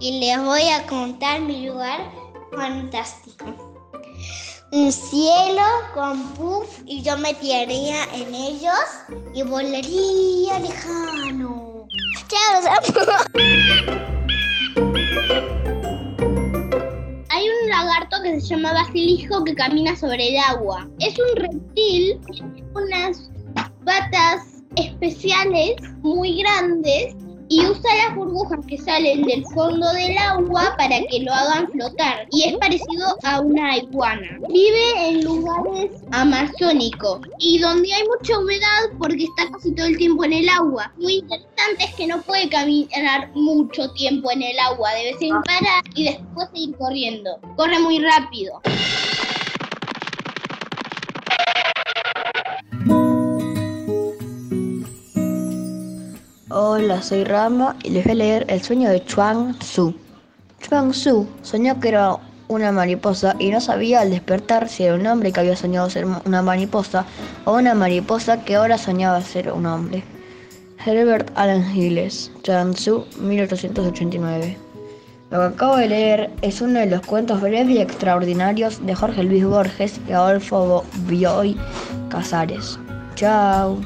Y les voy a contar mi lugar fantástico. Un cielo con puff y yo me tiraría en ellos y volaría lejano. Chao. Hay un lagarto que se llama basilijo que camina sobre el agua. Es un reptil, tiene unas patas especiales muy grandes y usa las burbujas que salen del fondo del agua para que lo hagan flotar. Y es parecido a una iguana. Vive en lugares amazónicos y donde hay mucha humedad porque está casi todo el tiempo en el agua. Muy interesante es que no puede caminar mucho tiempo en el agua. Debe ser parar y después seguir corriendo. Corre muy rápido. Hola, soy Rama y les voy a leer El sueño de Chuang Tzu. Chuang Tzu soñó que era una mariposa y no sabía al despertar si era un hombre que había soñado ser una mariposa o una mariposa que ahora soñaba ser un hombre. Herbert Allan Gilles, Chuang Tzu, 1889. Lo que acabo de leer es uno de los cuentos breves y extraordinarios de Jorge Luis Borges y Adolfo Bioy Casares. Chao.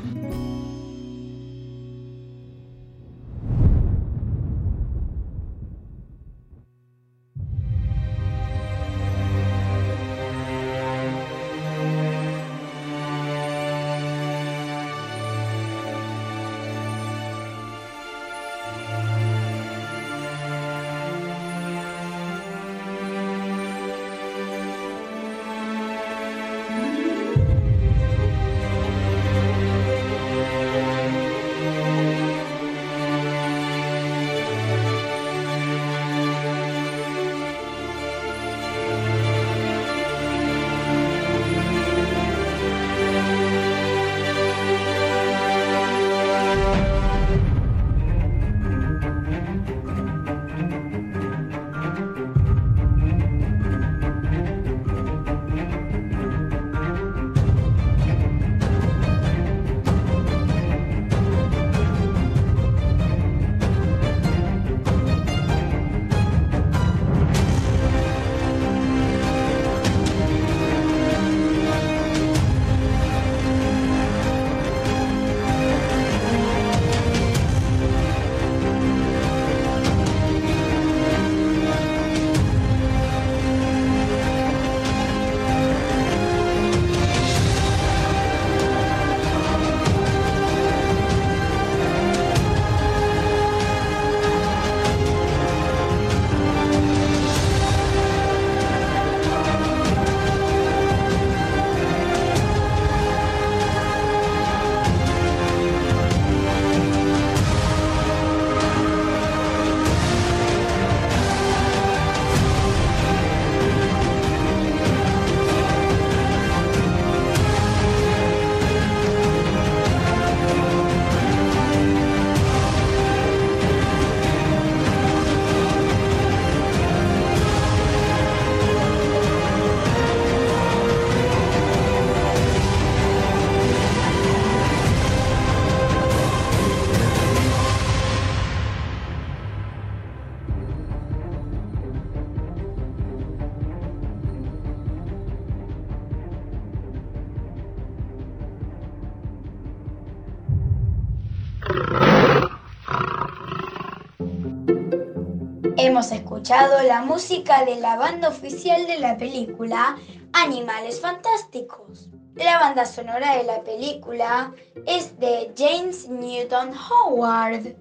Escuchado la música de la banda oficial de la película Animales Fantásticos. La banda sonora de la película es de James Newton Howard,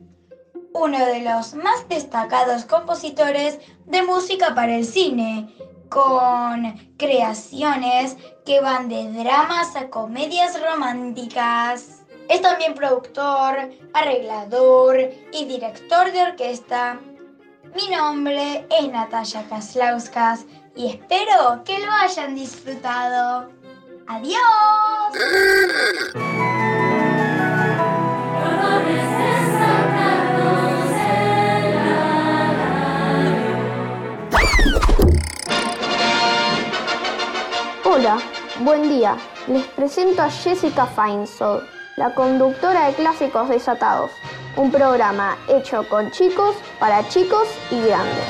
uno de los más destacados compositores de música para el cine, con creaciones que van de dramas a comedias románticas. Es también productor, arreglador y director de orquesta. Mi nombre es Natalia Kaslauskas y espero que lo hayan disfrutado. ¡Adiós! Hola, buen día. Les presento a Jessica Feinsold, la conductora de Clásicos Desatados, un programa hecho con chicos, para chicos y grandes.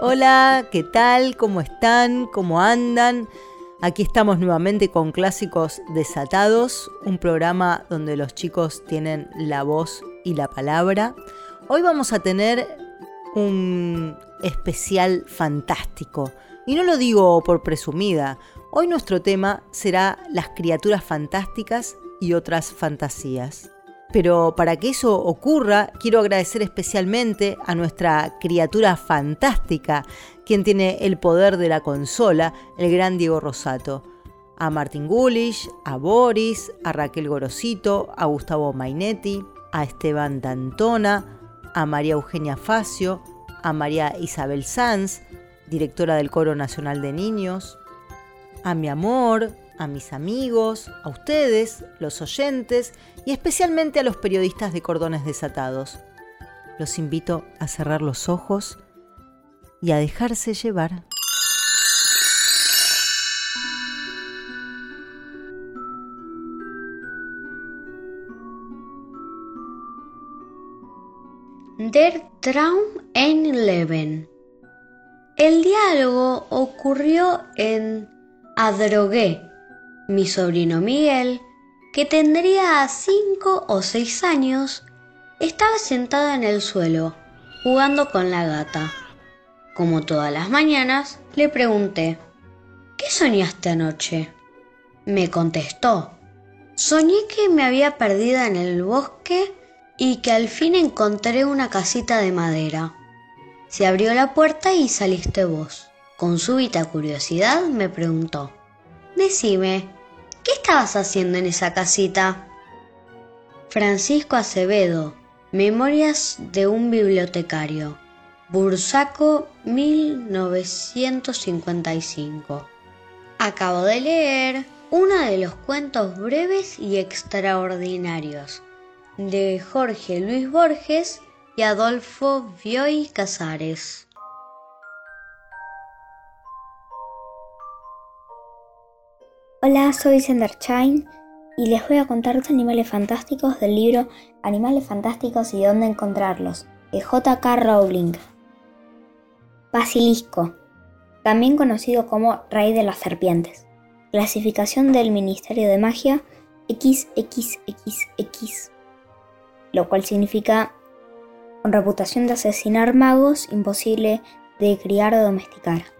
Hola, ¿qué tal? ¿Cómo están? ¿Cómo andan? Aquí estamos nuevamente con Clásicos Desatados, un programa donde los chicos tienen la voz y la palabra. Hoy vamos a tener un especial fantástico. Y no lo digo por presumida. Hoy nuestro tema será las criaturas fantásticas y otras fantasías. Pero para que eso ocurra, quiero agradecer especialmente a nuestra criatura fantástica, quien tiene el poder de la consola, el gran Diego Rosato. A Martín Gulish, a Boris, a Raquel Gorosito, a Gustavo Mainetti, a Esteban Dantona, a María Eugenia Facio, a María Isabel Sanz, directora del Coro Nacional de Niños, a mi amor, a mis amigos, a ustedes, los oyentes y especialmente a los periodistas de cordones desatados. Los invito a cerrar los ojos y a dejarse llevar. Der Traum en Leben. El diálogo ocurrió en Adrogué. Mi sobrino Miguel, que tendría cinco o seis años, estaba sentado en el suelo, jugando con la gata. Como todas las mañanas, le pregunté, ¿qué soñaste anoche? Me contestó, soñé que me había perdido en el bosque y que al fin encontré una casita de madera. Se abrió la puerta y saliste vos. Con súbita curiosidad me preguntó, Decime, ¿qué estabas haciendo en esa casita? Francisco Acevedo, Memorias de un bibliotecario, Bursaco 1955. Acabo de leer uno de los cuentos breves y extraordinarios de Jorge Luis Borges y Adolfo Bioy Casares. Hola, soy Chain y les voy a contar los animales fantásticos del libro Animales fantásticos y dónde encontrarlos, de J.K. Rowling. Basilisco, también conocido como Rey de las Serpientes. Clasificación del Ministerio de Magia XXXX lo cual significa con reputación de asesinar magos, imposible de criar o domesticar.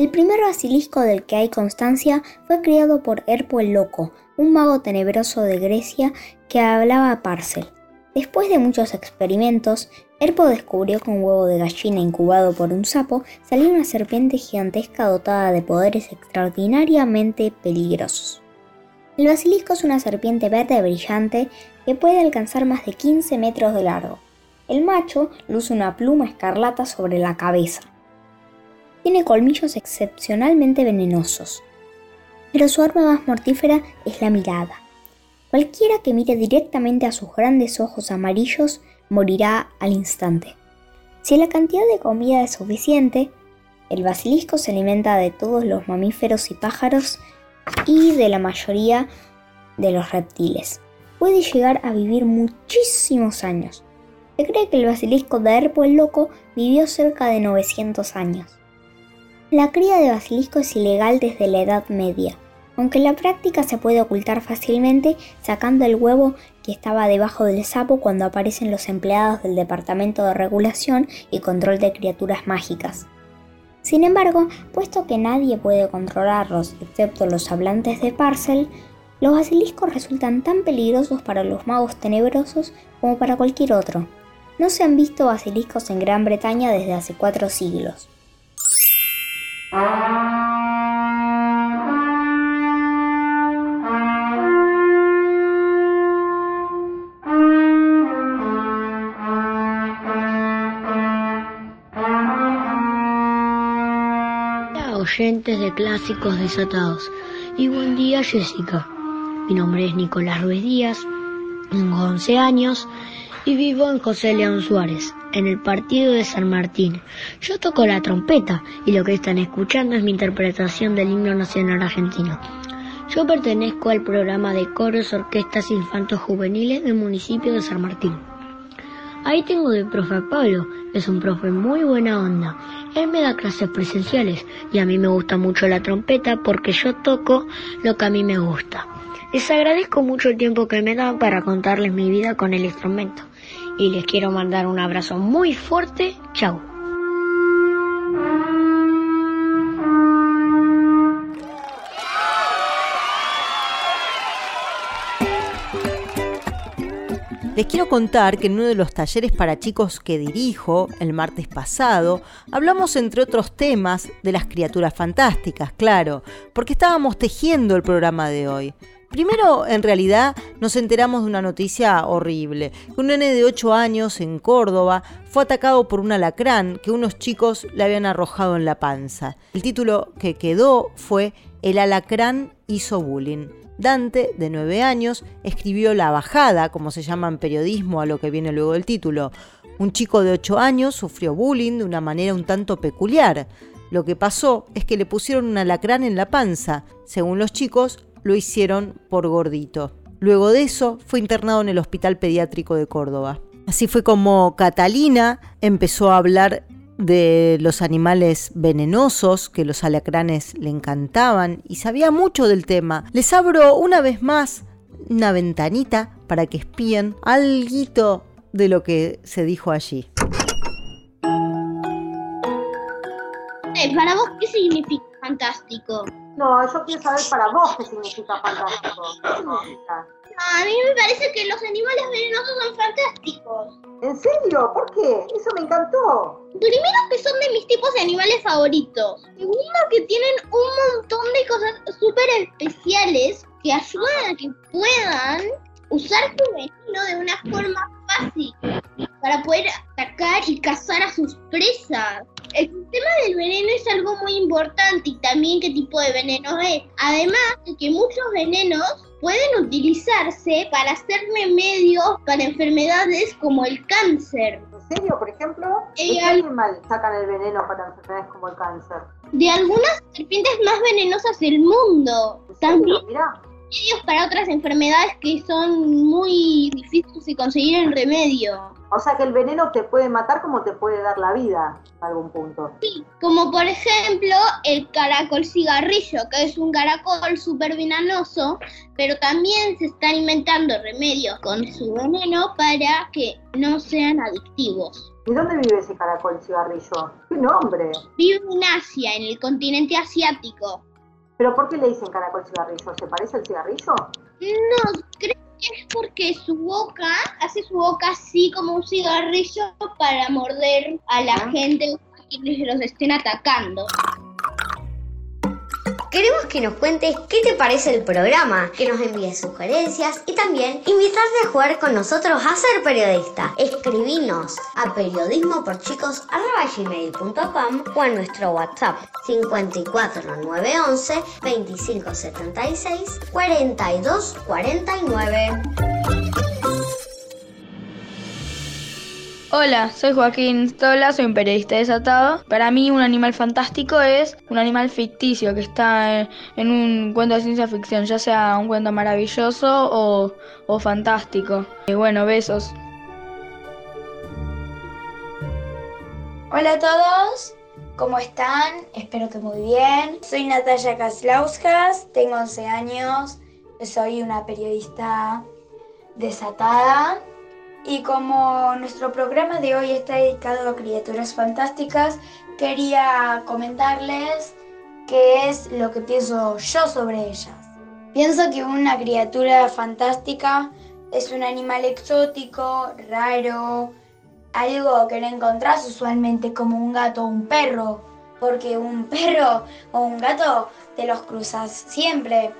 El primer basilisco del que hay constancia fue criado por Herpo el Loco, un mago tenebroso de Grecia que hablaba Parcel. Después de muchos experimentos, Herpo descubrió que un huevo de gallina incubado por un sapo salía una serpiente gigantesca dotada de poderes extraordinariamente peligrosos. El basilisco es una serpiente verde brillante que puede alcanzar más de 15 metros de largo. El macho luce una pluma escarlata sobre la cabeza. Tiene colmillos excepcionalmente venenosos, pero su arma más mortífera es la mirada. Cualquiera que mire directamente a sus grandes ojos amarillos morirá al instante. Si la cantidad de comida es suficiente, el basilisco se alimenta de todos los mamíferos y pájaros y de la mayoría de los reptiles puede llegar a vivir muchísimos años. Se cree que el basilisco de Herpo el Loco vivió cerca de 900 años. La cría de basilisco es ilegal desde la Edad Media, aunque la práctica se puede ocultar fácilmente sacando el huevo que estaba debajo del sapo cuando aparecen los empleados del Departamento de Regulación y Control de Criaturas Mágicas. Sin embargo, puesto que nadie puede controlarlos excepto los hablantes de Parcel, los basiliscos resultan tan peligrosos para los magos tenebrosos como para cualquier otro. No se han visto basiliscos en Gran Bretaña desde hace cuatro siglos oyentes de Clásicos Desatados. Y buen día, Jessica. Mi nombre es Nicolás Ruiz Díaz, tengo 11 años y vivo en José León Suárez en el partido de San Martín. Yo toco la trompeta y lo que están escuchando es mi interpretación del himno nacional argentino. Yo pertenezco al programa de coros, orquestas infantos juveniles del municipio de San Martín. Ahí tengo de profe Pablo, es un profe muy buena onda. Él me da clases presenciales y a mí me gusta mucho la trompeta porque yo toco lo que a mí me gusta. Les agradezco mucho el tiempo que me dan para contarles mi vida con el instrumento. Y les quiero mandar un abrazo muy fuerte. Chao. Les quiero contar que en uno de los talleres para chicos que dirijo el martes pasado, hablamos entre otros temas de las criaturas fantásticas, claro, porque estábamos tejiendo el programa de hoy. Primero, en realidad, nos enteramos de una noticia horrible. Un nene de 8 años en Córdoba fue atacado por un alacrán que unos chicos le habían arrojado en la panza. El título que quedó fue El alacrán hizo bullying. Dante, de 9 años, escribió La Bajada, como se llama en periodismo a lo que viene luego del título. Un chico de 8 años sufrió bullying de una manera un tanto peculiar. Lo que pasó es que le pusieron un alacrán en la panza. Según los chicos, lo hicieron por gordito. Luego de eso fue internado en el Hospital Pediátrico de Córdoba. Así fue como Catalina empezó a hablar de los animales venenosos, que los alacranes le encantaban y sabía mucho del tema. Les abro una vez más una ventanita para que espíen algo de lo que se dijo allí. Eh, para vos, ¿qué significa fantástico? No, yo quiero saber para vos qué significa fantástico. ¿Qué significa? A mí me parece que los animales venenosos son fantásticos. ¿En serio? ¿Por qué? Eso me encantó. Primero que son de mis tipos de animales favoritos. Segundo que tienen un montón de cosas súper especiales que ayudan a que puedan usar tu veneno de una forma fácil para poder atacar y cazar a sus presas. El sistema del veneno es algo muy importante y también qué tipo de veneno es. Además de que muchos venenos pueden utilizarse para hacer remedios para enfermedades como el cáncer. ¿En serio? Por ejemplo, ¿de qué Eh, al- animal sacan el veneno para enfermedades como el cáncer? De algunas serpientes más venenosas del mundo. También Mirá. Remedios para otras enfermedades que son muy difíciles de conseguir el remedio. O sea que el veneno te puede matar como te puede dar la vida a algún punto. Como por ejemplo el caracol cigarrillo, que es un caracol súper venenoso, pero también se están inventando remedios con su veneno para que no sean adictivos. ¿Y dónde vive ese caracol cigarrillo? ¿Qué nombre? Vive en Asia, en el continente asiático. ¿Pero por qué le dicen caracol cigarrillo? ¿Se parece al cigarrillo? No, creo que es porque su boca hace su boca así como un cigarrillo para morder a la gente que los estén atacando. Queremos que nos cuentes qué te parece el programa, que nos envíes sugerencias y también invitarte a jugar con nosotros a ser periodista. Escribinos a periodismoporchicos.com o a nuestro WhatsApp 54911 2576 4249. Hola, soy Joaquín Stola, soy un periodista desatado. Para mí un animal fantástico es un animal ficticio que está en, un cuento de ciencia ficción, ya sea un cuento maravilloso o, fantástico. Y bueno, besos. Hola a todos, ¿cómo están? Espero que muy bien. Soy Natalia Kaslauskas, tengo 11 años, soy una periodista desatada y como nuestro programa de hoy está dedicado a criaturas fantásticas, quería comentarles qué es lo que pienso yo sobre ellas. Pienso que una criatura fantástica es un animal exótico, raro, algo que no encontrás usualmente como un gato o un perro, porque un perro o un gato te los cruzas siempre.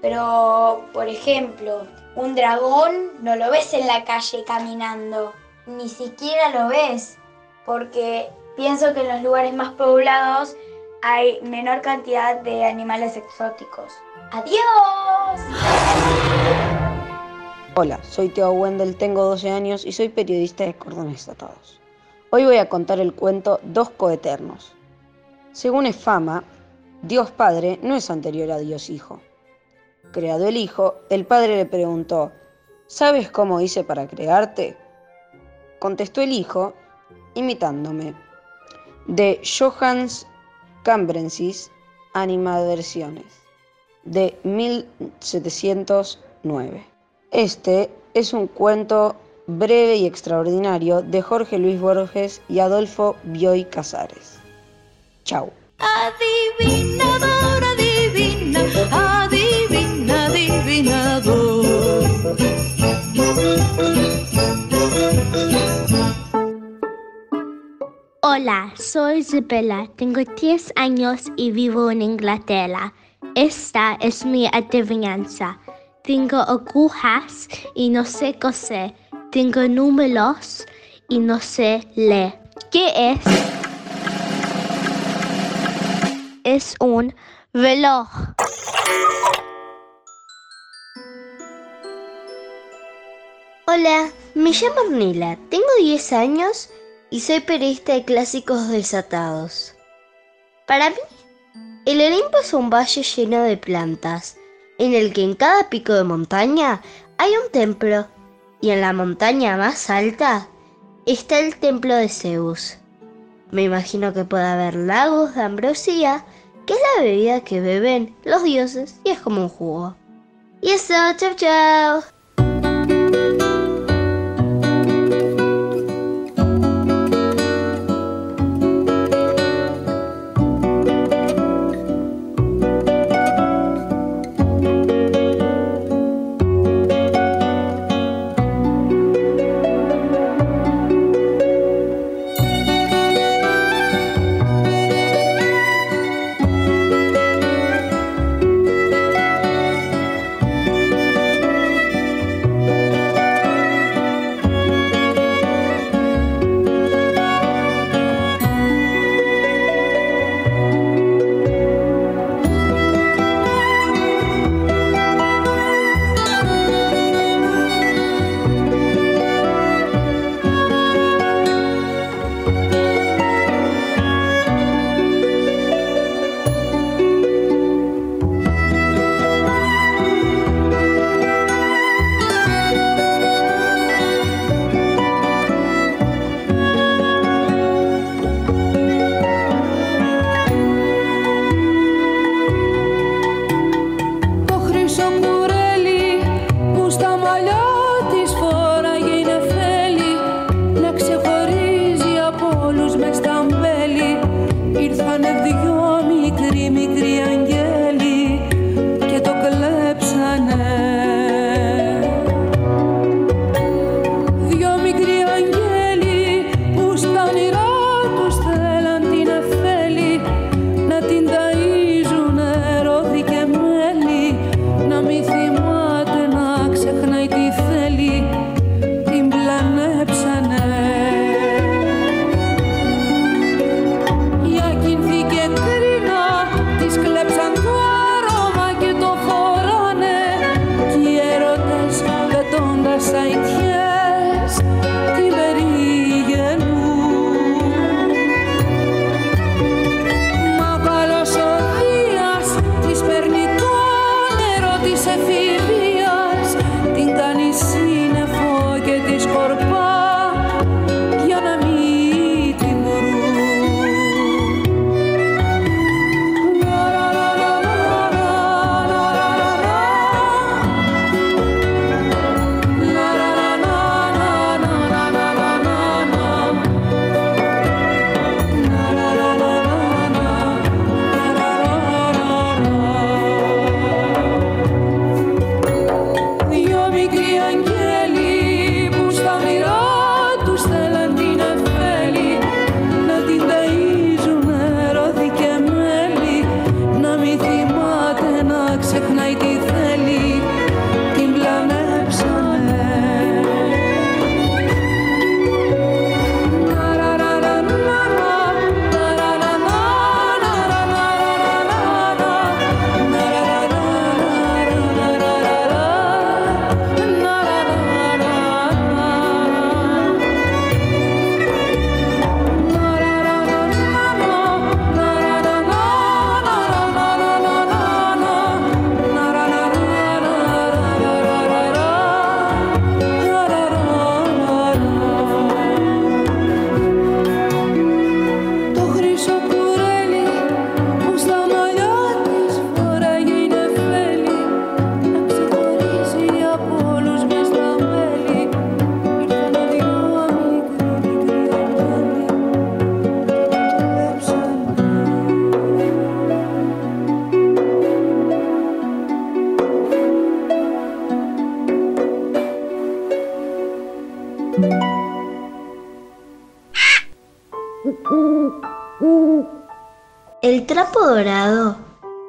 Pero, por ejemplo, un dragón no lo ves en la calle caminando, ni siquiera lo ves, porque pienso que en los lugares más poblados hay menor cantidad de animales exóticos. ¡Adiós! Hola, soy Teo Wendel, tengo 12 años y soy periodista de Cordones Atados. Hoy voy a contar el cuento Dos Coeternos. Según Efama, Dios Padre no es anterior a Dios Hijo. Creado el Hijo, el Padre le preguntó, ¿sabes cómo hice para crearte? Contestó el Hijo, imitándome. De Johannes Cambrensis, Animadversiones, de 1709. Este es un cuento breve y extraordinario de Jorge Luis Borges y Adolfo Bioy Casares. Chau. Hola, soy Isabella, tengo 10 años y vivo en Inglaterra. Esta es mi adivinanza. Tengo agujas y no sé coser. Tengo números y no sé leer. ¿Qué es? Es un reloj. Hola, me llamo Ornila, tengo 10 años y soy periodista de clásicos desatados. Para mí, el Olimpo es un valle lleno de plantas, en el que en cada pico de montaña hay un templo, y en la montaña más alta está el templo de Zeus. Me imagino que puede haber lagos de ambrosía, que es la bebida que beben los dioses y es como un jugo. Y eso, chao chao.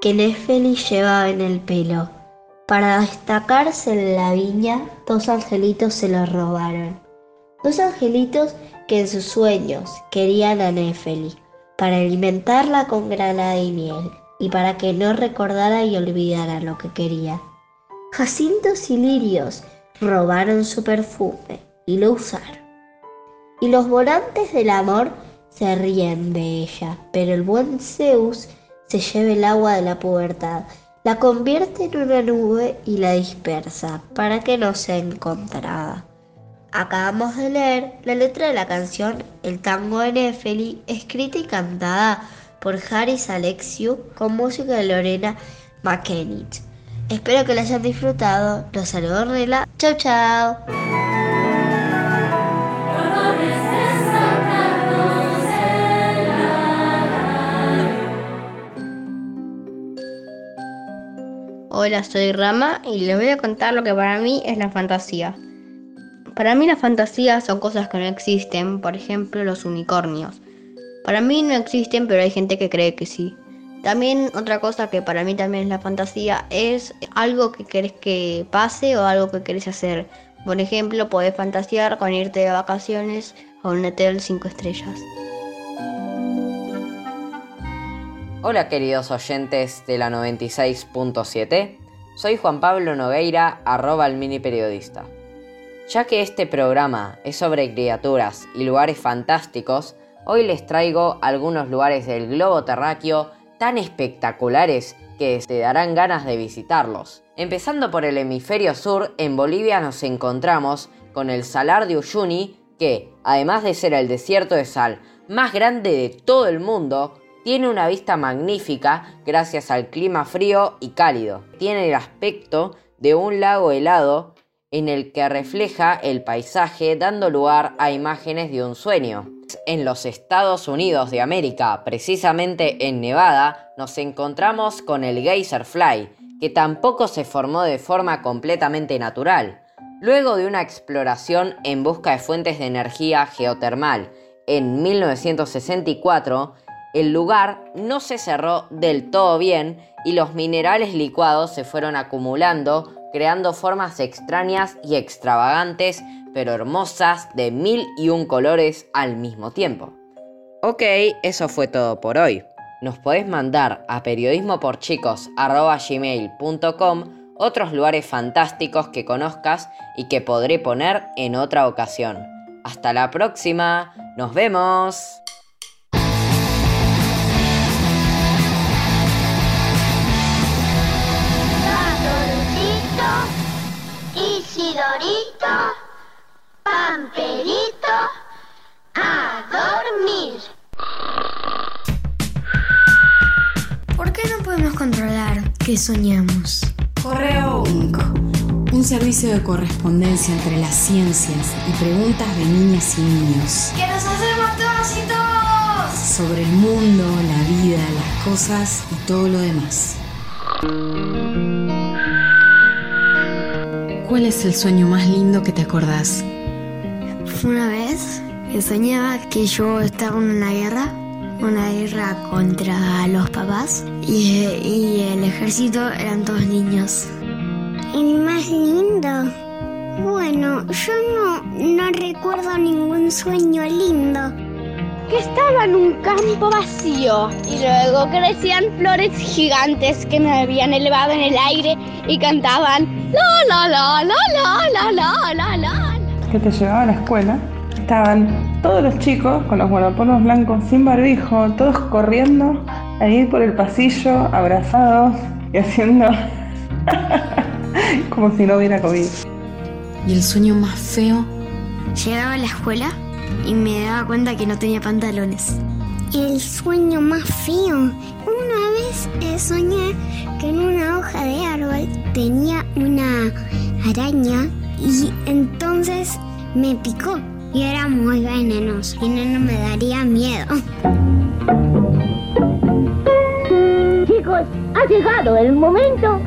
Que Nefeli llevaba en el pelo. Para destacarse en la viña, dos angelitos se lo robaron. Dos angelitos que en sus sueños querían a Nefeli, para alimentarla con granada y miel, y para que no recordara y olvidara lo que quería. Jacintos y lirios robaron su perfume y lo usaron. Y los volantes del amor se ríen de ella, pero el buen Zeus se lleva el agua de la pubertad, la convierte en una nube y la dispersa para que no sea encontrada. Acabamos de leer la letra de la canción El tango de Nefeli, escrita y cantada por Haris Alexiou con música de Lorena McKennitt. Espero que la hayan disfrutado. Los saludo Rela. Chau chau. Hola, soy Rama y les voy a contar lo que para mí es la fantasía. Para mí la fantasía son cosas que no existen, por ejemplo los unicornios. Para mí no existen, pero hay gente que cree que sí. También otra cosa que para mí también es la fantasía es algo que querés que pase o algo que querés hacer. Por ejemplo, podés fantasear con irte de vacaciones a un hotel 5 estrellas. Hola queridos oyentes de la 96.7, soy Juan Pablo Nogueira, arroba el mini periodista. Ya que este programa es sobre criaturas y lugares fantásticos, hoy les traigo algunos lugares del globo terráqueo tan espectaculares que te darán ganas de visitarlos. Empezando por el hemisferio sur, en Bolivia nos encontramos con el Salar de Uyuni, que, además de ser el desierto de sal más grande de todo el mundo, tiene una vista magnífica gracias al clima frío y cálido. Tiene el aspecto de un lago helado en el que refleja el paisaje dando lugar a imágenes de un sueño. En los Estados Unidos de América, precisamente en Nevada, nos encontramos con el Geyser Fly, que tampoco se formó de forma completamente natural. Luego de una exploración en busca de fuentes de energía geotermal en 1964, el lugar no se cerró del todo bien y los minerales licuados se fueron acumulando, creando formas extrañas y extravagantes, pero hermosas de mil y un colores al mismo tiempo. Ok, eso fue todo por hoy. Nos podés mandar a periodismoporchicos.gmail.com otros lugares fantásticos que conozcas y que podré poner en otra ocasión. Hasta la próxima, nos vemos. Isidorito, Pamperito, a dormir. ¿Por qué no podemos controlar qué soñamos? Correo único. Un servicio de correspondencia entre las ciencias y preguntas de niñas y niños. ¡Que nos hacemos todos y todos! Sobre el mundo, la vida, las cosas y todo lo demás. ¿Cuál es el sueño más lindo que te acordás? Fue una vez que soñaba que yo estaba en una guerra, una guerra contra los papás y, y el ejército eran todos niños. El más lindo. Bueno, yo no, no recuerdo ningún sueño lindo. Que estaba en un campo vacío y luego crecían flores gigantes que me habían elevado en el aire y cantaban la la la la la la la la la. Que te llevaba a la escuela. Estaban todos los chicos con los guardapolvos blancos sin barbijo, todos corriendo ahí por el pasillo, abrazados y haciendo como si no hubiera COVID. ¿Y el sueño más feo? Llegaba a la escuela y me daba cuenta que no tenía pantalones. El sueño más feo. Una vez eh, soñé que en una hoja de árbol tenía una araña y entonces me picó y era muy venenoso y no, no me daría miedo. Chicos, ha llegado el momento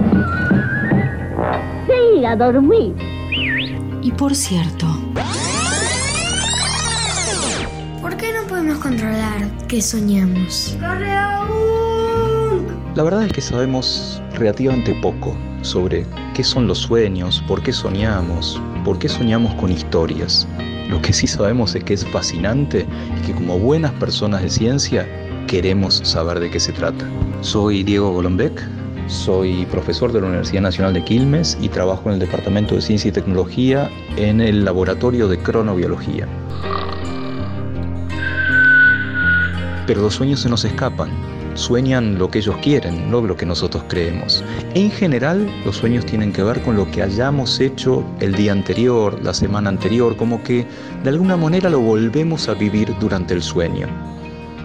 de ir a dormir. Y por cierto, podemos controlar qué soñamos? La verdad es que sabemos relativamente poco sobre qué son los sueños, por qué soñamos, por qué soñamos con historias. Lo que sí sabemos es que es fascinante y que como buenas personas de ciencia queremos saber de qué se trata. Soy Diego Golombek, soy profesor de la Universidad Nacional de Quilmes y trabajo en el Departamento de Ciencia y Tecnología en el Laboratorio de Cronobiología. Pero los sueños se nos escapan. Sueñan lo que ellos quieren, no lo que nosotros creemos. En general, los sueños tienen que ver con lo que hayamos hecho el día anterior, la semana anterior, como que de alguna manera lo volvemos a vivir durante el sueño.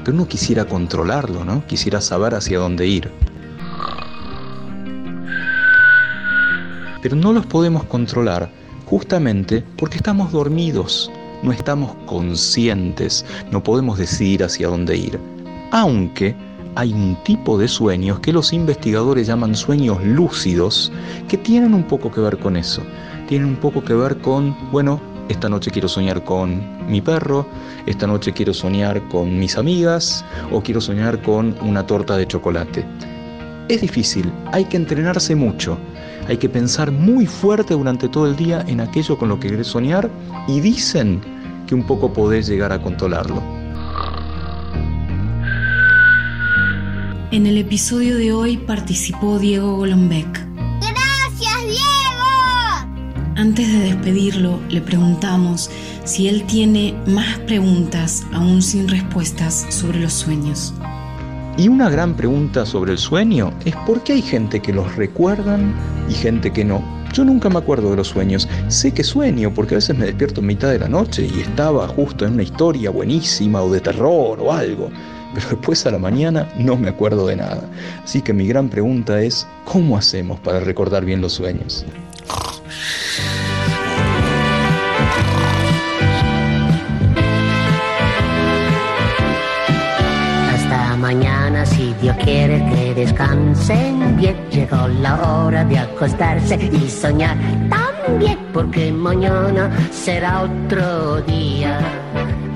Pero uno quisiera controlarlo, ¿no? Quisiera saber hacia dónde ir. Pero no los podemos controlar justamente porque estamos dormidos, no estamos conscientes, no podemos decidir hacia dónde ir. Aunque hay un tipo de sueños que los investigadores llaman sueños lúcidos, que tienen un poco que ver con eso. Tienen un poco que ver con, bueno, esta noche quiero soñar con mi perro, esta noche quiero soñar con mis amigas o quiero soñar con una torta de chocolate. Es difícil, hay que entrenarse mucho, hay que pensar muy fuerte durante todo el día en aquello con lo que querés soñar y dicen que un poco podés llegar a controlarlo. En el episodio de hoy participó Diego Golombek. ¡Gracias, Diego! Antes de despedirlo, le preguntamos si él tiene más preguntas aún sin respuestas sobre los sueños. Y una gran pregunta sobre el sueño es por qué hay gente que los recuerdan y gente que no. Yo nunca me acuerdo de los sueños. Sé que sueño porque a veces me despierto en mitad de la noche y estaba justo en una historia buenísima o de terror o algo. Pero después a la mañana no me acuerdo de nada. Así que mi gran pregunta es, ¿cómo hacemos para recordar bien los sueños? Mañana, si Dios quiere que descansen bien. Llegó la hora de acostarse y soñar también, porque mañana será otro día.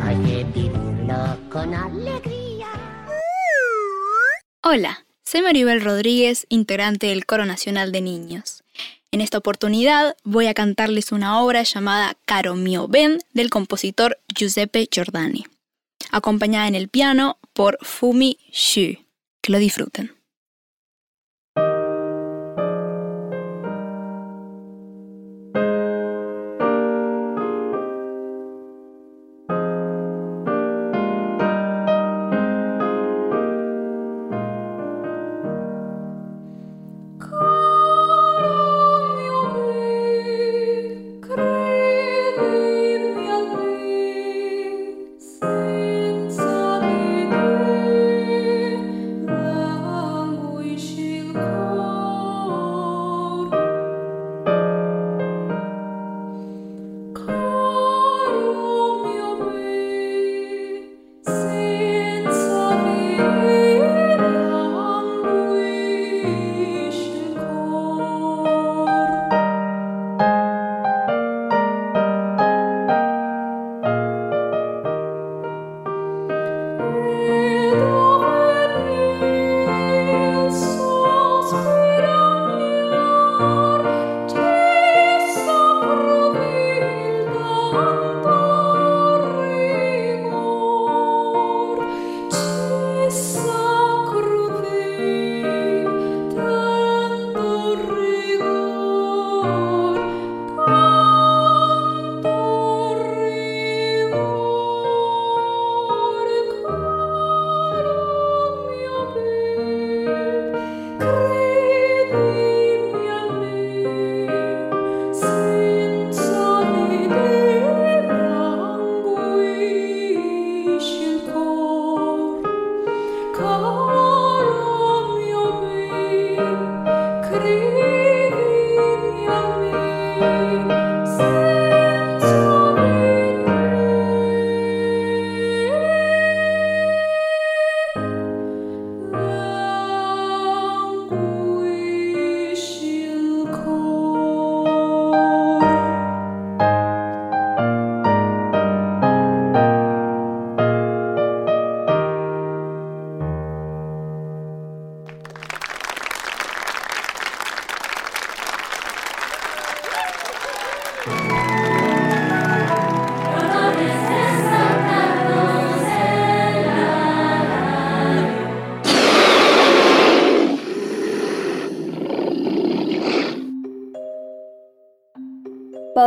Hay que vivirlo con alegría. Hola, soy Maribel Rodríguez, integrante del Coro Nacional de Niños. En esta oportunidad voy a cantarles una obra llamada Caro mio ben del compositor Giuseppe Giordani, acompañada en el piano por Fumi Xu. Que lo disfruten.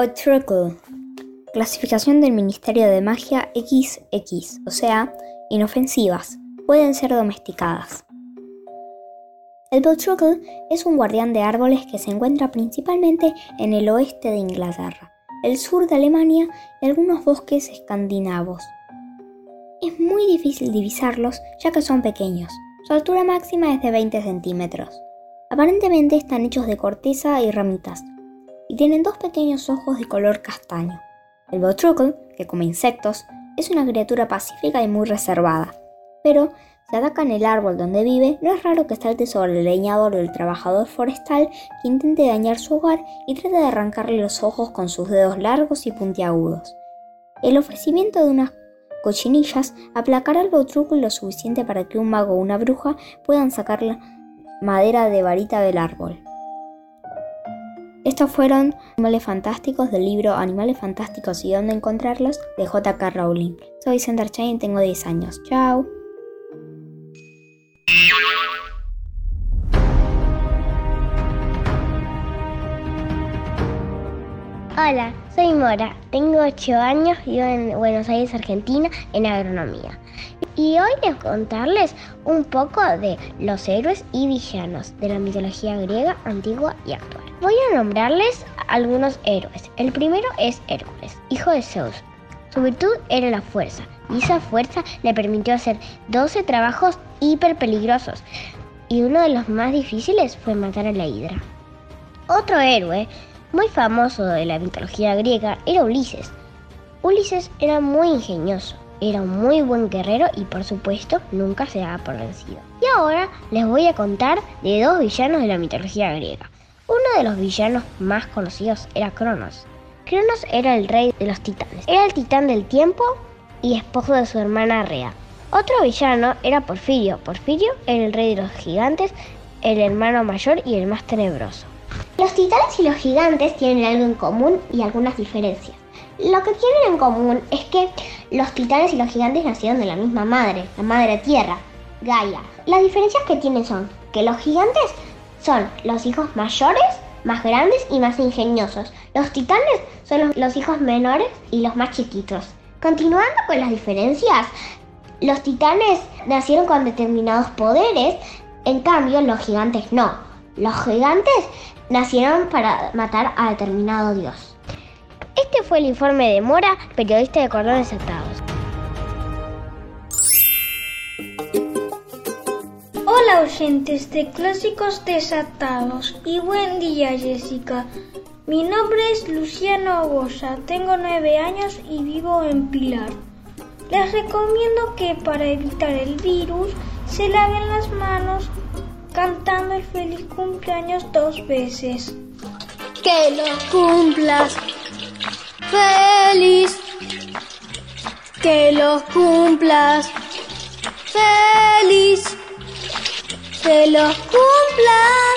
Bowtruckle. Clasificación del Ministerio de Magia XX, o sea, inofensivas. Pueden ser domesticadas. El Bowtruckle es un guardián de árboles que se encuentra principalmente en el oeste de Inglaterra, el sur de Alemania y algunos bosques escandinavos. Es muy difícil divisarlos ya que son pequeños. Su altura máxima es de 20 centímetros. Aparentemente están hechos de corteza y ramitas, y tienen dos pequeños ojos de color castaño. El Bowtruckle, que come insectos, es una criatura pacífica y muy reservada, pero si atacan el árbol donde vive, no es raro que salte sobre el leñador o el trabajador forestal que intente dañar su hogar y trate de arrancarle los ojos con sus dedos largos y puntiagudos. El ofrecimiento de unas cochinillas aplacará al Bowtruckle lo suficiente para que un mago o una bruja puedan sacar la madera de varita del árbol. Estos fueron Animales Fantásticos del libro Animales Fantásticos y dónde encontrarlos de J.K. Rowling. Soy Sandra Chain y tengo 10 años. Chao. Hola, soy Mora, tengo 8 años, vivo en Buenos Aires, Argentina, en agronomía. Y hoy les contarles un poco de los héroes y villanos de la mitología griega, antigua y actual. Voy a nombrarles algunos héroes. El primero es Hércules, hijo de Zeus. Su virtud era la fuerza, y esa fuerza le permitió hacer 12 trabajos hiper peligrosos, y uno de los más difíciles fue matar a la hidra. Otro héroe muy famoso de la mitología griega era Ulises. Ulises era muy ingenioso, era un muy buen guerrero y por supuesto nunca se daba por vencido. Y ahora les voy a contar de dos villanos de la mitología griega. Uno de los villanos más conocidos era Cronos. Cronos era el rey de los titanes. Era el titán del tiempo y esposo de su hermana Rea. Otro villano era Porfirio. Porfirio era el rey de los gigantes, el hermano mayor y el más tenebroso. Los titanes y los gigantes tienen algo en común y algunas diferencias. Lo que tienen en común es que los titanes y los gigantes nacieron de la misma madre, la madre tierra, Gaia. Las diferencias que tienen son que los gigantes son los hijos mayores, más grandes y más ingeniosos. Los titanes son los, hijos menores y los más chiquitos. Continuando con las diferencias, los titanes nacieron con determinados poderes, en cambio los gigantes no. Los gigantes nacieron para matar a determinado dios. Este fue el informe de Mora, periodista de Cordones Atados. Hola oyentes de Clásicos Desatados y buen día Jessica. Mi nombre es Luciano Goya, tengo nueve años y vivo en Pilar. Les recomiendo que para evitar el virus se laven las manos cantando el feliz cumpleaños dos veces. Que lo cumplas feliz. Que lo cumplas feliz. Que lo cumplas.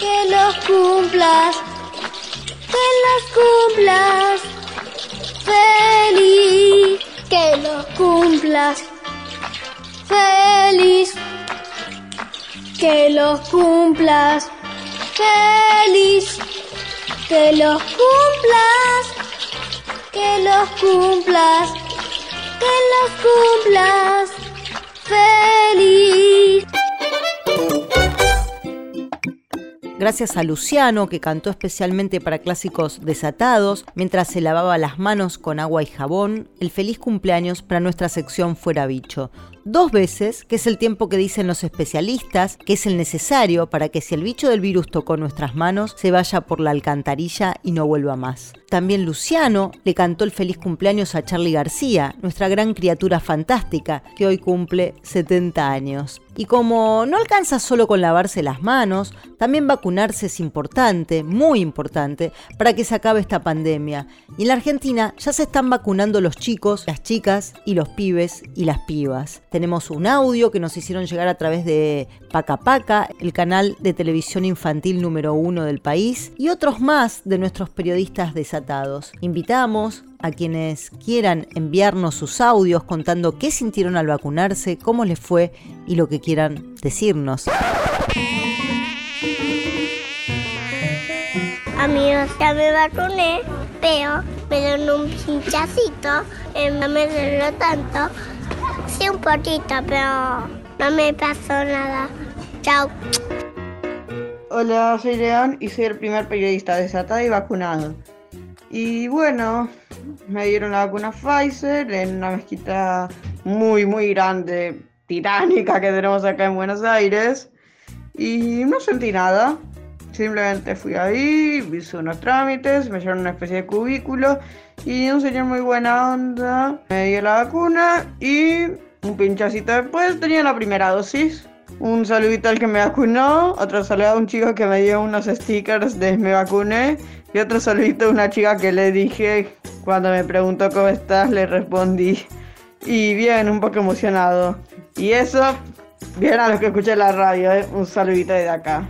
Que lo cumplas. Que los cumplas feliz. Que lo cumplas feliz que los cumplas feliz, que los cumplas, que los cumplas, que los cumplas feliz. Gracias a Luciano, que cantó especialmente para clásicos desatados, mientras se lavaba las manos con agua y jabón, el feliz cumpleaños para nuestra sección Fuera Bicho. Dos veces, que es el tiempo que dicen los especialistas, que es el necesario para que si el bicho del virus tocó nuestras manos, se vaya por la alcantarilla y no vuelva más. También Luciano le cantó el feliz cumpleaños a Charlie García, nuestra gran criatura fantástica, que hoy cumple 70 años. Y como no alcanza solo con lavarse las manos, también vacunarse es importante, muy importante, para que se acabe esta pandemia. Y en la Argentina ya se están vacunando los chicos, las chicas y los pibes y las pibas. Tenemos un audio que nos hicieron llegar a través de Paca Paca, el canal de televisión infantil número uno del país, y otros más de nuestros periodistas desatados. Invitamos a quienes quieran enviarnos sus audios contando qué sintieron al vacunarse, cómo les fue y lo que quieran decirnos. amigos, ya me vacuné, pero me dieron un pinchacito, eh, no me dolió tanto. Sí, un poquito, pero no me pasó nada. Chao. Hola, soy León y soy el primer periodista desatado y vacunado. Y bueno, me dieron la vacuna Pfizer en una mezquita muy, muy grande, titánica que tenemos acá en Buenos Aires. Y no sentí nada. Simplemente fui ahí, hice unos trámites, me llevaron una especie de cubículo y un señor muy buena onda me dio la vacuna y un pinchacito después tenía la primera dosis. Un saludito al que me vacunó, otro saludo a un chico que me dio unos stickers de me vacuné y otro saludito a una chica que le dije cuando me preguntó cómo estás, le respondí. Y bien, un poco emocionado. Y eso, bien a los que escuché la radio, ¿eh? un saludito desde acá.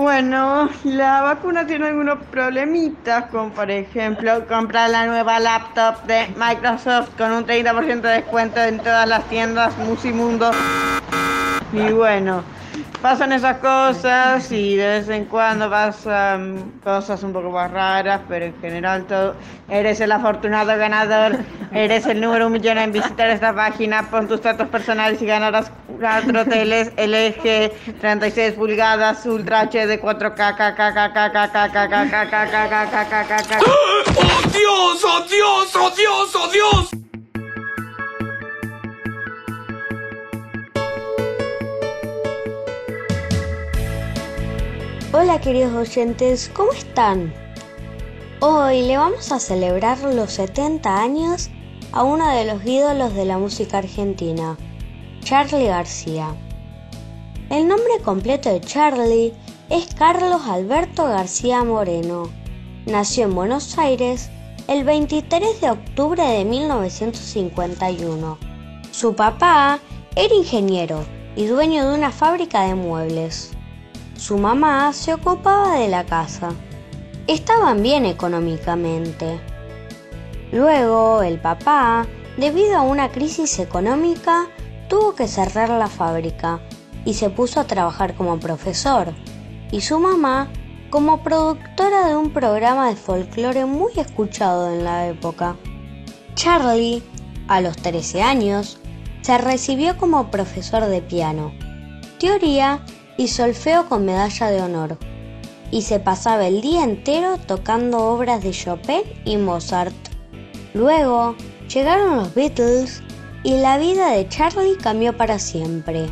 Bueno, la vacuna tiene algunos problemitas, como por ejemplo comprar la nueva laptop de Microsoft con un 30% de descuento en todas las tiendas Musimundo. Y bueno, pasan esas cosas y de vez en cuando pasan cosas un poco más raras, pero en general todo, eres el afortunado ganador, eres el número un millón en visitar esta página, pon tus datos personales y ganarás cuatro teles LG 36 pulgadas Ultra HD 4K ¡Oh Dios! ¡Oh Dios! ¡Oh Dios! ¡Oh Dios! Hola queridos oyentes, ¿cómo están? Hoy le vamos a celebrar los 70 años a uno de los ídolos de la música argentina, Charlie García. El nombre completo de Charlie es Carlos Alberto García Moreno. Nació en Buenos Aires el 23 de octubre de 1951. Su papá era ingeniero y dueño de una fábrica de muebles. Su mamá se ocupaba de la casa. Estaban bien económicamente. Luego el papá, debido a una crisis económica, tuvo que cerrar la fábrica y se puso a trabajar como profesor. Y su mamá como productora de un programa de folclore muy escuchado en la época. Charlie, a los 13 años, se recibió como profesor de piano, teoría y solfeo con medalla de honor, y se pasaba el día entero tocando obras de Chopin y Mozart. Luego llegaron los Beatles y la vida de Charlie cambió para siempre.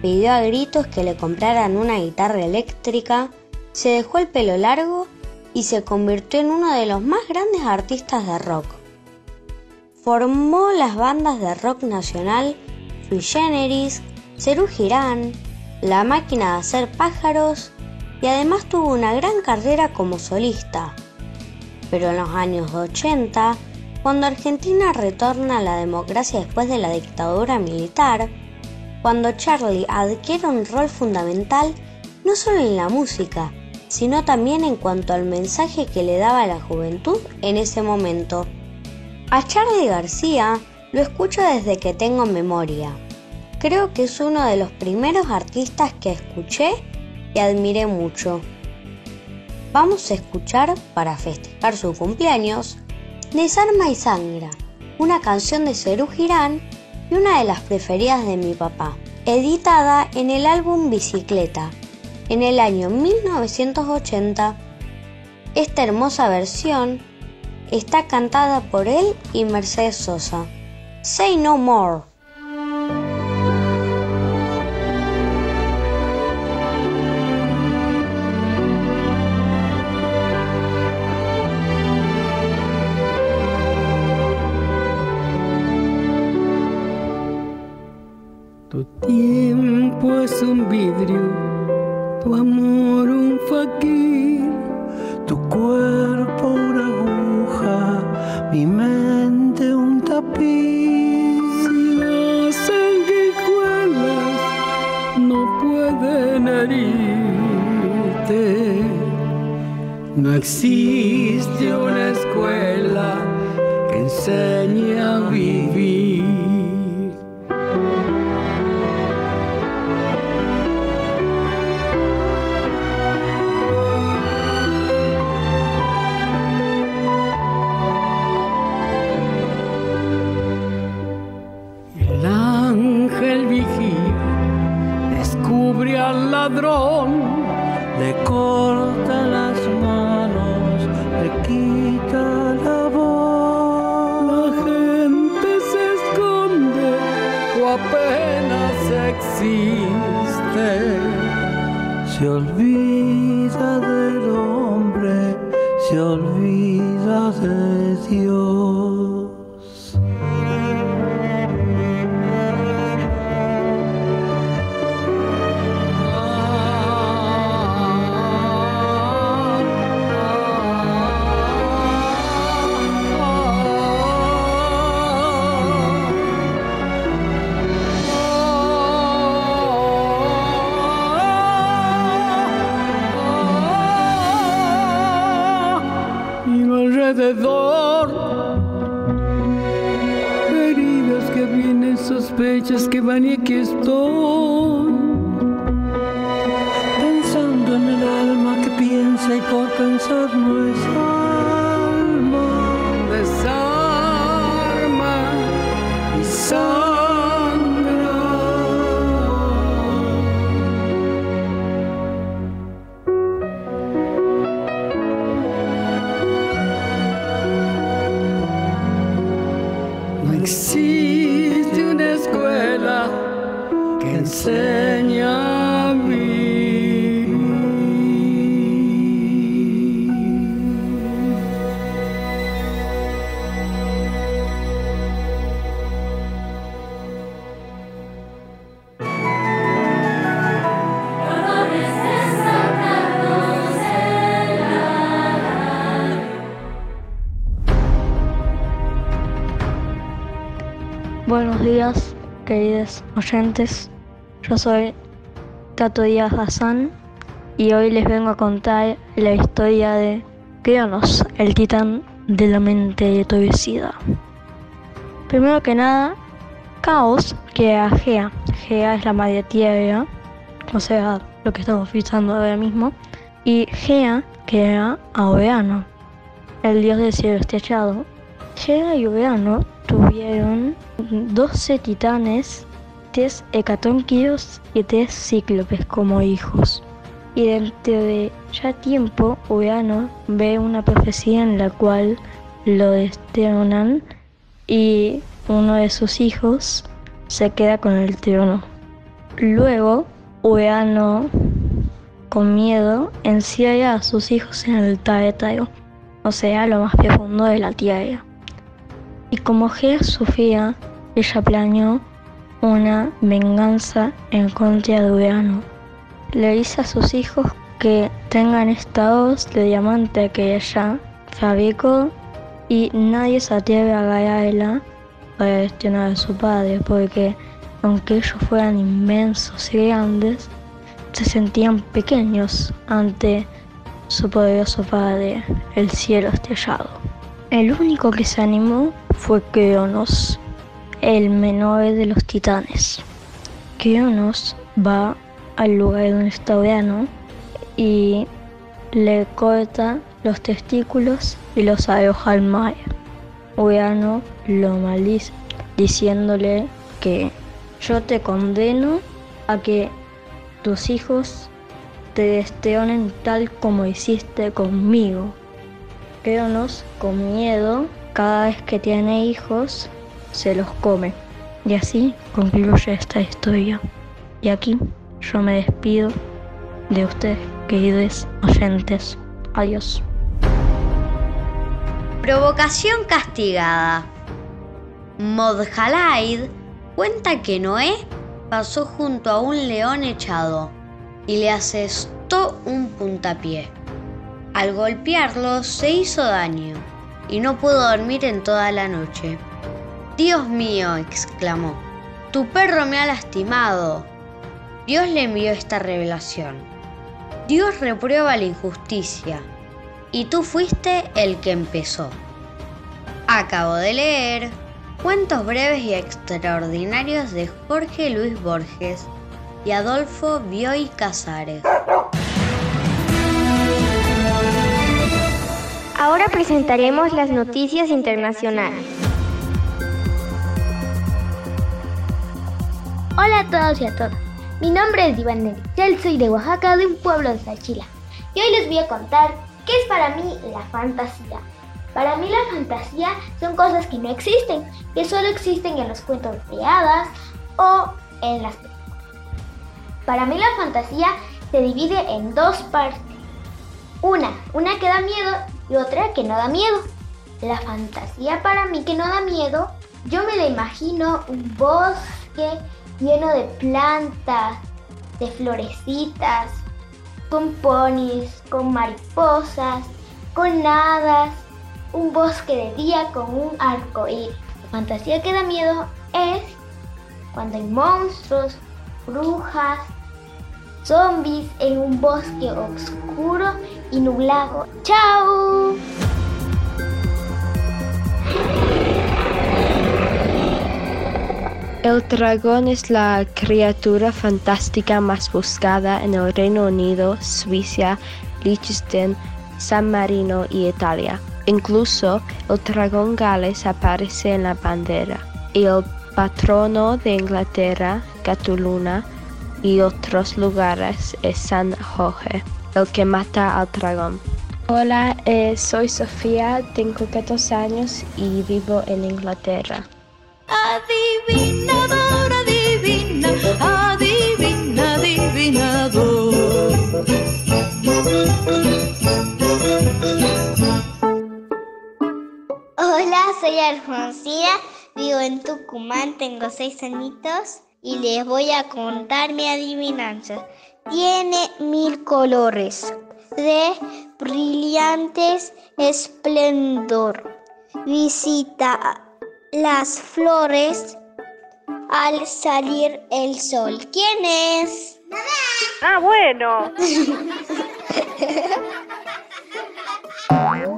Pidió a gritos que le compraran una guitarra eléctrica, se dejó el pelo largo y se convirtió en uno de los más grandes artistas de rock. Formó las bandas de rock nacional Sui Generis, Cerú Girán, La Máquina de Hacer Pájaros y además tuvo una gran carrera como solista. Pero en los años 80, cuando Argentina retorna a la democracia después de la dictadura militar, cuando Charlie adquiere un rol fundamental no solo en la música, sino también en cuanto al mensaje que le daba la juventud en ese momento. A Charlie García lo escucho desde que tengo memoria. Creo que es uno de los primeros artistas que escuché y admiré mucho. Vamos a escuchar, para festejar su cumpleaños, Desarma y Sangra, una canción de Cerú Girán y una de las preferidas de mi papá, editada en el álbum Bicicleta, en el año 1980. Esta hermosa versión está cantada por él y Mercedes Sosa. Say No More. Olvida de Dios. Sospechas que van y aquí estoy. Yo soy Tato Díaz Hassan y hoy les vengo a contar la historia de Cronos, el titán de la mente entorpecida. Primero que nada, Caos crea a Gea. Gea es la madre tierra, o sea, lo que estamos fijando ahora mismo. Y Gea crea a Oeano, el dios del cielo estrellado. Gea y Oeano tuvieron 12 titanes, 3 hecatónquidos y 3 cíclopes como hijos. Y dentro de ya tiempo, Urano ve una profecía en la cual lo destronan y uno de sus hijos se queda con el trono. Luego, Urano, con miedo, encierra a sus hijos en el Tártaro, o sea, lo más profundo de la tierra. Y como Gea sufría, ella planeó una venganza en contra de Urano. Le dice a sus hijos que tengan estados de diamante que ella fabricó y nadie se atreve a agarrarla para gestionar a su padre, porque aunque ellos fueran inmensos y grandes, se sentían pequeños ante su poderoso padre, el cielo estrellado. El único que se animó fue Cronos, el menor de los titanes. Cronos va al lugar donde está Urano y le corta los testículos y los arroja al mar. Urano lo maldice diciéndole que yo te condeno a que tus hijos te destronen tal como hiciste conmigo. Cronos, con miedo, cada vez que tiene hijos, se los come. Y así concluye esta historia. Y aquí yo me despido de ustedes, queridos oyentes. Adiós. Provocación castigada. Modjalaid cuenta que Noé pasó junto a un león echado y le asestó un puntapié. Al golpearlo se hizo daño y no pudo dormir en toda la noche. Dios mío, exclamó, tu perro me ha lastimado. Dios le envió esta revelación. Dios reprueba la injusticia y tú fuiste el que empezó. Acabo de leer Cuentos breves y extraordinarios de Jorge Luis Borges y Adolfo Bioy Casares. Ahora presentaremos las noticias internacionales. Hola a todos y a todas. Mi nombre es Iván Nerichel, soy de Oaxaca, de un pueblo de Sachila. Y hoy les voy a contar qué es para mí la fantasía. Para mí la fantasía son cosas que no existen, que solo existen en los cuentos de hadas o en las películas. Para mí la fantasía se divide en dos partes. Una, una que da miedo y otra que no da miedo. La fantasía para mí que no da miedo, yo me la imagino un bosque lleno de plantas, de florecitas, con ponis, con mariposas, con hadas, un bosque de día con un arco iris. La fantasía que da miedo es cuando hay monstruos, brujas, zombies en un bosque oscuro y nublado. ¡Chao! El dragón es la criatura fantástica más buscada en el Reino Unido, Suiza, Liechtenstein, San Marino y Italia. Incluso el dragón Gales aparece en la bandera. Y el patrono de Inglaterra, Catuluna, y otros lugares es San Jorge, el que mata al dragón. Hola, eh, soy Sofía, tengo 14 años y vivo en Inglaterra. Adivinador, adivina, adivina, adivinador. Hola, soy Alfonsina, vivo en Tucumán, tengo seis añitos y les voy a contar mi adivinanza. Tiene mil colores de brillantes esplendor. Visita las flores al salir el sol. ¿Quién es? Ah, bueno.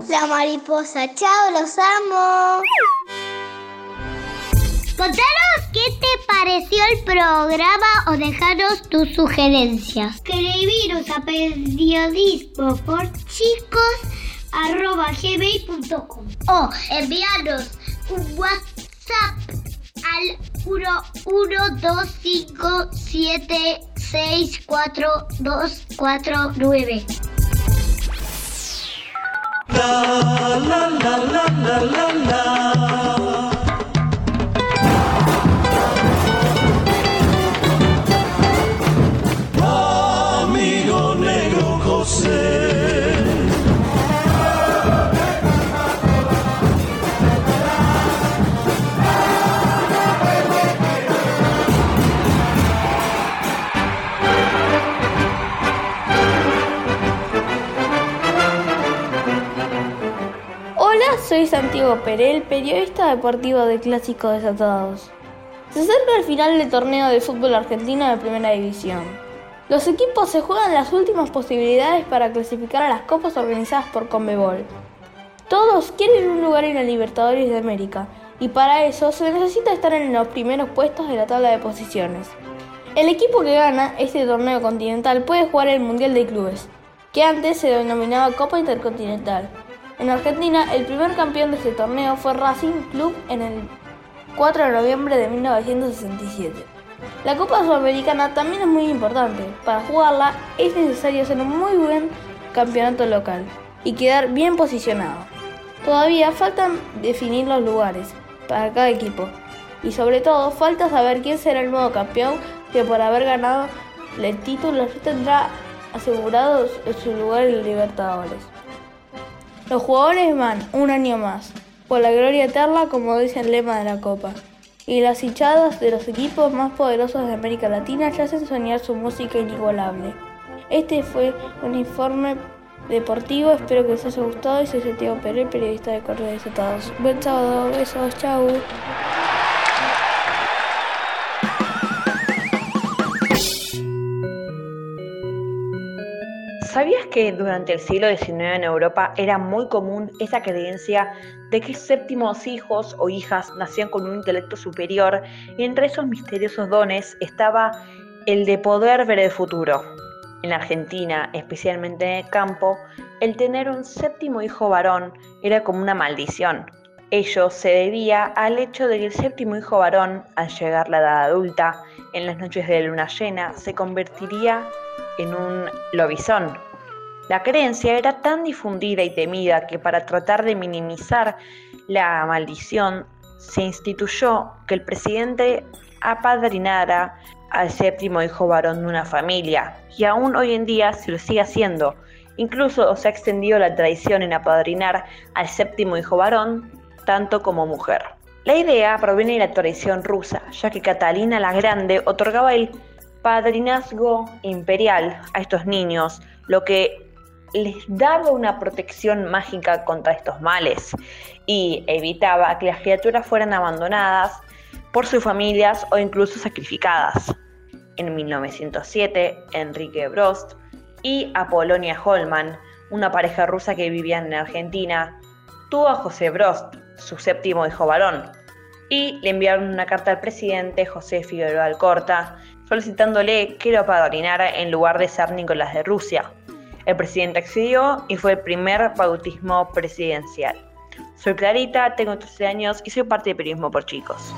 La mariposa. Chao, los amo. Contanos qué te pareció el programa o dejaros tus sugerencias. Escribiros a periodismo por chicos arroba gmail.com o enviarnos un WhatsApp al 11257642249. La la la la la la la. Santiago Perel, periodista deportivo de Clásicos Desatados. Se acerca el final del torneo de fútbol argentino de Primera División. Los equipos se juegan las últimas posibilidades para clasificar a las copas organizadas por Conmebol. Todos quieren un lugar en la Libertadores de América y para eso se necesita estar en los primeros puestos de la tabla de posiciones. El equipo que gana este torneo continental puede jugar el Mundial de Clubes, que antes se denominaba Copa Intercontinental. En Argentina, el primer campeón de este torneo fue Racing Club en el 4 de noviembre de 1967. La Copa Sudamericana también es muy importante. Para jugarla es necesario hacer un muy buen campeonato local y quedar bien posicionado. Todavía faltan definir los lugares para cada equipo y sobre todo falta saber quién será el nuevo campeón que por haber ganado el título tendrá asegurado su lugar en Libertadores. Los jugadores van un año más, por la gloria eterna como dice el lema de la Copa. Y las hinchadas de los equipos más poderosos de América Latina ya hacen soñar su música inigualable. Este fue un informe deportivo, espero que les haya gustado y soy Santiago Pérez, periodista de Correos Desatados. Buen sábado, besos, chau. ¿Sabías que durante el siglo XIX en Europa era muy común esa creencia de que séptimos hijos o hijas nacían con un intelecto superior y entre esos misteriosos dones estaba el de poder ver el futuro? En Argentina, especialmente en el campo, el tener un séptimo hijo varón era como una maldición. Ello se debía al hecho de que el séptimo hijo varón, al llegar la edad adulta, en las noches de luna llena, se convertiría en un lobizón. La creencia era tan difundida y temida que para tratar de minimizar la maldición se instituyó que el presidente apadrinara al séptimo hijo varón de una familia, y aún hoy en día se lo sigue haciendo. Incluso se ha extendido la tradición en apadrinar al séptimo hijo varón, tanto como mujer. La idea proviene de la tradición rusa, ya que Catalina la Grande otorgaba el padrinazgo imperial a estos niños, lo que les daba una protección mágica contra estos males y evitaba que las criaturas fueran abandonadas por sus familias o incluso sacrificadas. En 1907, Enrique Brost y Apolonia Holman, una pareja rusa que vivían en Argentina, tuvo a José Brost, su séptimo hijo varón, y le enviaron una carta al presidente José Figueroa Alcorta solicitándole que lo apadrinara en lugar de ser Nicolás de Rusia. El presidente accedió y fue el primer bautismo presidencial. Soy Clarita, tengo 13 años y soy parte de Periodismo por Chicos.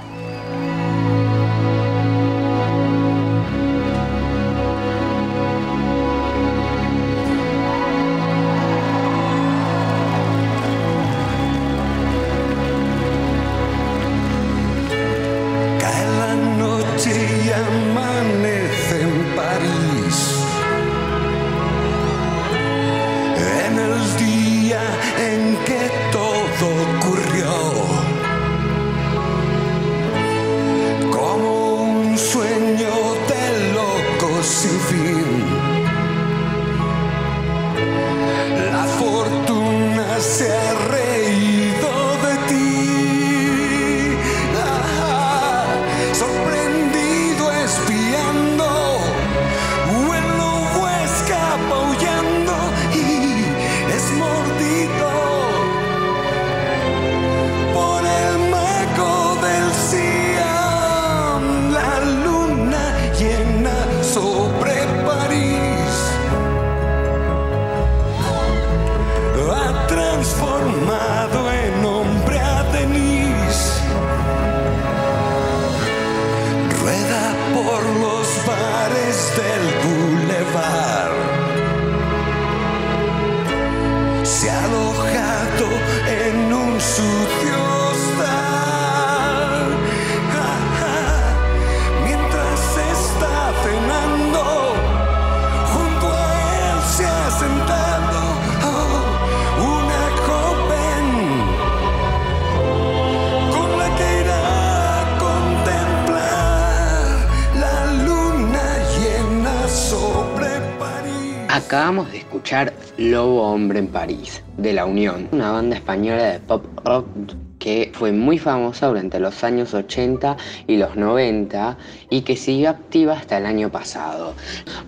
Que fue muy famosa durante los años 80 y los 90 y que siguió activa hasta el año pasado.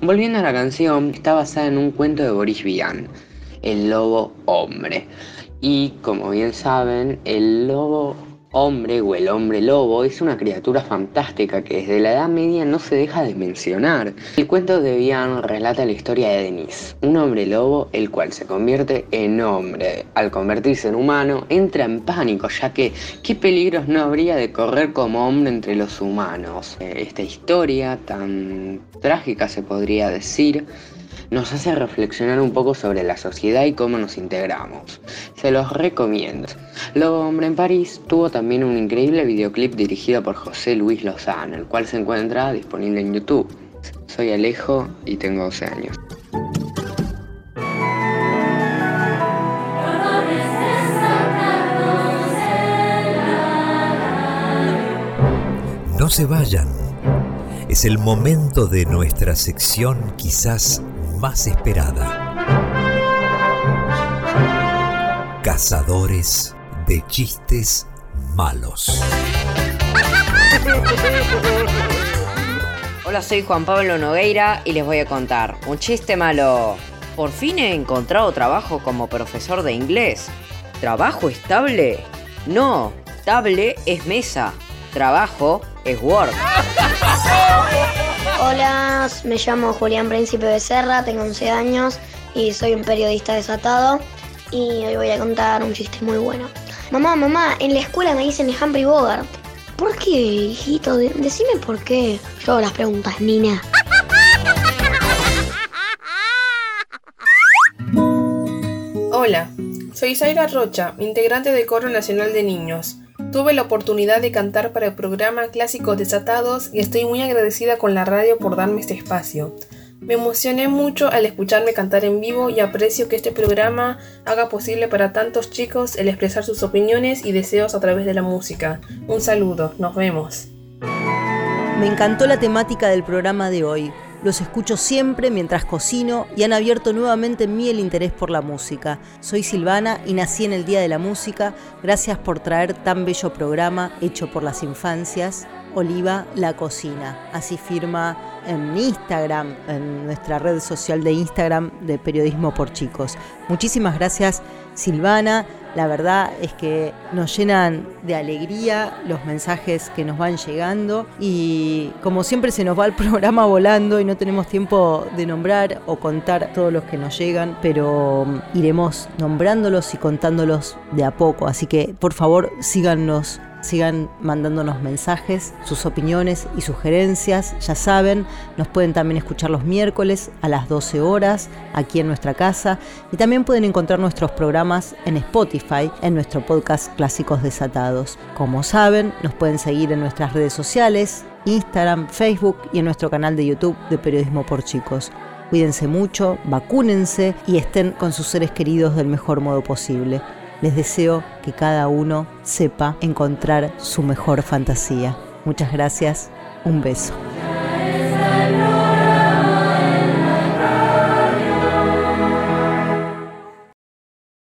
Volviendo a la canción, está basada en un cuento de Boris Vian, El Lobo Hombre. Y como bien saben, el lobo hombre o el hombre lobo es una criatura fantástica que desde la Edad Media no se deja de mencionar. El cuento de Vian relata la historia de Denis, un hombre lobo el cual se convierte en hombre. Al convertirse en humano entra en pánico ya que qué peligros no habría de correr como hombre entre los humanos. Eh, Esta historia tan trágica se podría decir nos hace reflexionar un poco sobre la sociedad y cómo nos integramos. Se los recomiendo. Lobo Hombre en París tuvo también un increíble videoclip dirigido por José Luis Lozano, el cual se encuentra disponible en YouTube. Soy Alejo y tengo 12 años. No se vayan. Es el momento de nuestra sección quizás más esperada. Cazadores de chistes malos. Hola, soy Juan Pablo Nogueira y les voy a contar un chiste malo. Por fin he encontrado trabajo como profesor de inglés. ¿Trabajo estable? No, table es mesa. Trabajo es work. Hola, me llamo Julián Príncipe Becerra, tengo 11 años y soy un periodista desatado y hoy voy a contar un chiste muy bueno. Mamá, mamá, en la escuela me dicen Humphrey Bogart. ¿Por qué, hijito? De- decime por qué. Yo hago las preguntas, Nina. Hola, soy Zaira Rocha, integrante del Coro Nacional de Niños. Tuve la oportunidad de cantar para el programa Clásicos Desatados y estoy muy agradecida con la radio por darme este espacio. Me emocioné mucho al escucharme cantar en vivo y aprecio que este programa haga posible para tantos chicos el expresar sus opiniones y deseos a través de la música. Un saludo, nos vemos. Me encantó la temática del programa de hoy. Los escucho siempre mientras cocino y han abierto nuevamente en mí el interés por la música. Soy Silvana y nací en el Día de la Música. Gracias por traer tan bello programa hecho por las infancias. Oliva La Cocina. Así firma en Instagram, en nuestra red social de Instagram de Periodismo por Chicos. Muchísimas gracias Silvana. La verdad es que nos llenan de alegría los mensajes que nos van llegando y como siempre se nos va el programa volando y no tenemos tiempo de nombrar o contar todos los que nos llegan, pero mm, iremos nombrándolos y contándolos de a poco. Así que por favor síganos sigan mandándonos mensajes, sus opiniones y sugerencias. Ya saben, nos pueden también escuchar los miércoles a las 12 horas aquí en nuestra casa y también pueden encontrar nuestros programas en Spotify, en nuestro podcast Clásicos Desatados. Como saben, nos pueden seguir en nuestras redes sociales, Instagram, Facebook y en nuestro canal de YouTube de Periodismo por Chicos. Cuídense mucho, vacúnense y estén con sus seres queridos del mejor modo posible. Les deseo que cada uno sepa encontrar su mejor fantasía. Muchas gracias, un beso.